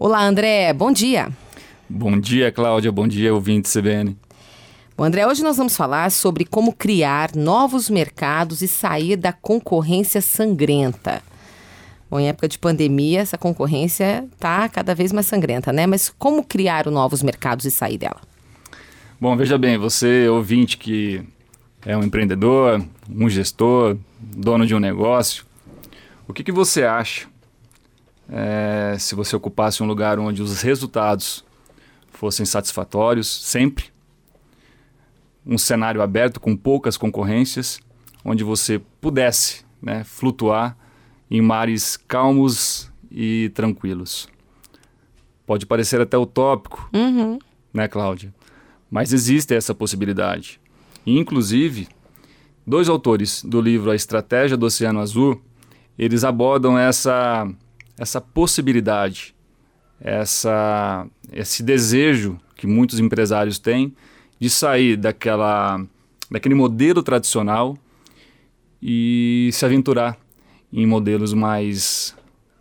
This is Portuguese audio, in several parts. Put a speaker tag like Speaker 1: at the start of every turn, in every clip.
Speaker 1: Olá, André, bom dia.
Speaker 2: Bom dia, Cláudia, bom dia, ouvinte CBN.
Speaker 1: Bom, André, hoje nós vamos falar sobre como criar novos mercados e sair da concorrência sangrenta. Bom, em época de pandemia, essa concorrência está cada vez mais sangrenta, né? Mas como criar novos mercados e sair dela?
Speaker 2: Bom, veja bem, você ouvinte que é um empreendedor, um gestor, dono de um negócio, o que, que você acha é, se você ocupasse um lugar onde os resultados fossem satisfatórios sempre, um cenário aberto com poucas concorrências, onde você pudesse né, flutuar em mares calmos e tranquilos. Pode parecer até utópico,
Speaker 1: uhum.
Speaker 2: né, Cláudia? Mas existe essa possibilidade. E, inclusive, dois autores do livro A Estratégia do Oceano Azul, eles abordam essa essa possibilidade, essa, esse desejo que muitos empresários têm de sair daquela, daquele modelo tradicional e se aventurar em modelos mais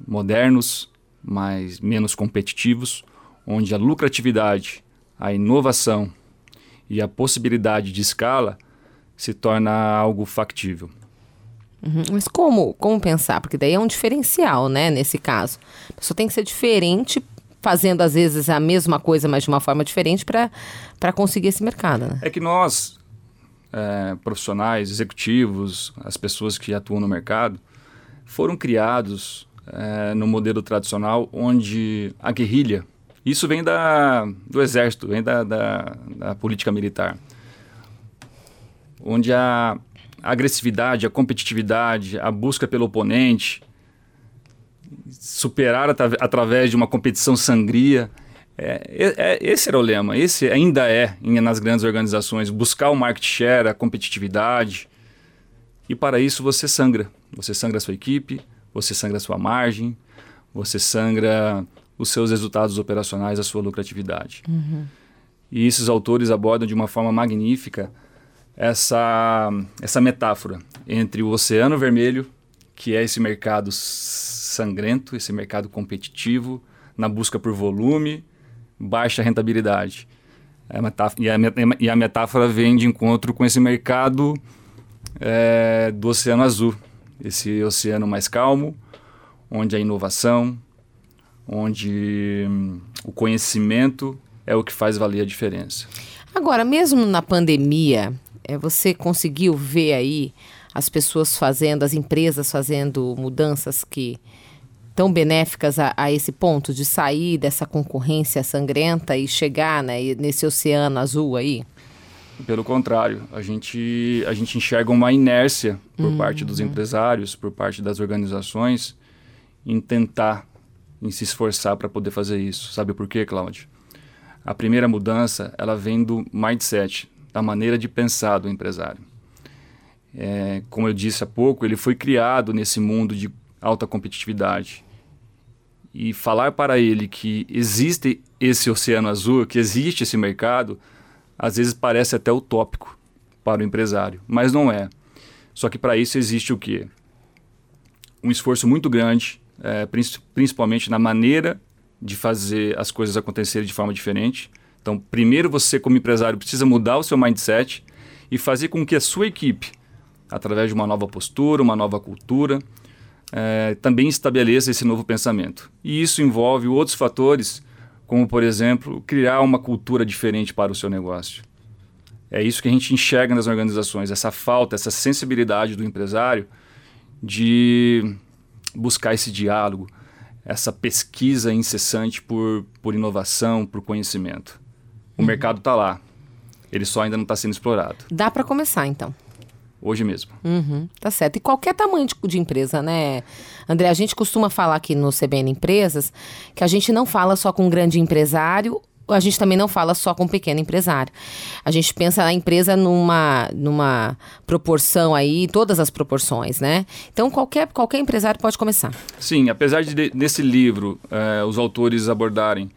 Speaker 2: modernos, mais menos competitivos, onde a lucratividade, a inovação e a possibilidade de escala se torna algo factível.
Speaker 1: Uhum. Mas como, como pensar? Porque daí é um diferencial, né, nesse caso. A pessoa tem que ser diferente, fazendo às vezes a mesma coisa, mas de uma forma diferente para conseguir esse mercado, né?
Speaker 2: É que nós, é, profissionais, executivos, as pessoas que atuam no mercado, foram criados é, no modelo tradicional onde a guerrilha, isso vem da, do exército, vem da, da, da política militar, onde a, a agressividade, a competitividade, a busca pelo oponente, superar at através de uma competição sangria. É, é, esse era o lema, esse ainda é em, nas grandes organizações, buscar o market share, a competitividade. E para isso você sangra. Você sangra a sua equipe, você sangra a sua margem, você sangra os seus resultados operacionais, a sua lucratividade.
Speaker 1: Uhum.
Speaker 2: E esses autores abordam de uma forma magnífica essa, essa metáfora entre o Oceano Vermelho, que é esse mercado sangrento, esse mercado competitivo, na busca por volume, baixa rentabilidade. É e, a, e, a, metáfora vem de encontro com esse mercado é, do Oceano Azul, esse oceano mais calmo, onde a inovação, onde hum, o conhecimento é o que faz valer a diferença.
Speaker 1: Agora, mesmo na pandemia, é, você conseguiu ver aí as pessoas fazendo, as empresas fazendo mudanças que tão benéficas a, a, esse ponto de sair dessa concorrência sangrenta e chegar né, nesse oceano azul aí?
Speaker 2: Pelo contrário, a gente, a gente enxerga uma inércia por uhum. parte dos empresários, por parte das organizações, em tentar, em se esforçar para poder fazer isso. Sabe por quê, Cláudio? A primeira mudança, ela vem do mindset, da maneira de pensar do empresário. É, como eu disse há pouco, ele foi criado nesse mundo de alta competitividade. E falar para ele que existe esse oceano azul, que existe esse mercado, às vezes parece até utópico para o empresário, mas não é. Só que para isso existe o quê? Um esforço muito grande, é, principalmente na maneira de fazer as coisas acontecerem de forma diferente então, primeiro você, como empresário, precisa mudar o seu mindset e fazer com que a sua equipe, através de uma nova postura, uma nova cultura, é, também estabeleça esse novo pensamento. E isso envolve outros fatores, como, por exemplo, criar uma cultura diferente para o seu negócio. É isso que a gente enxerga nas organizações, essa falta, essa sensibilidade do empresário de buscar esse diálogo, essa pesquisa incessante por, por inovação, por conhecimento. O uhum. mercado está lá. Ele só ainda não está sendo explorado.
Speaker 1: Dá para começar, então.
Speaker 2: Hoje mesmo.
Speaker 1: Uhum, tá certo. E qualquer tamanho de, de, empresa, né, André? A gente costuma falar aqui no CBN Empresas que a gente não fala só com um grande empresário a gente também não fala só com um pequeno empresário. A gente pensa na empresa numa, numa proporção aí, todas as proporções, né? Então, qualquer, qualquer empresário pode começar.
Speaker 2: Sim, apesar de, desse livro, eh, os autores abordarem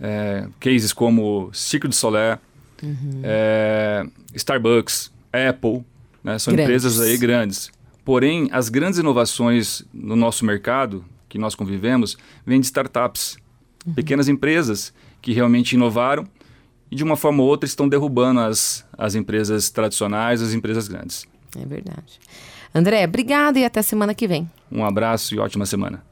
Speaker 2: é, cases como Ciclo de Solé, uhum. é, Starbucks, Apple, né, são grandes. empresas aí grandes. Porém, as grandes inovações no nosso mercado, que nós convivemos, vêm de startups. Uhum. Pequenas empresas que realmente inovaram e de uma forma ou outra estão derrubando as, as empresas tradicionais, as empresas grandes.
Speaker 1: É verdade. André, obrigado e até semana que vem.
Speaker 2: Um abraço e ótima semana.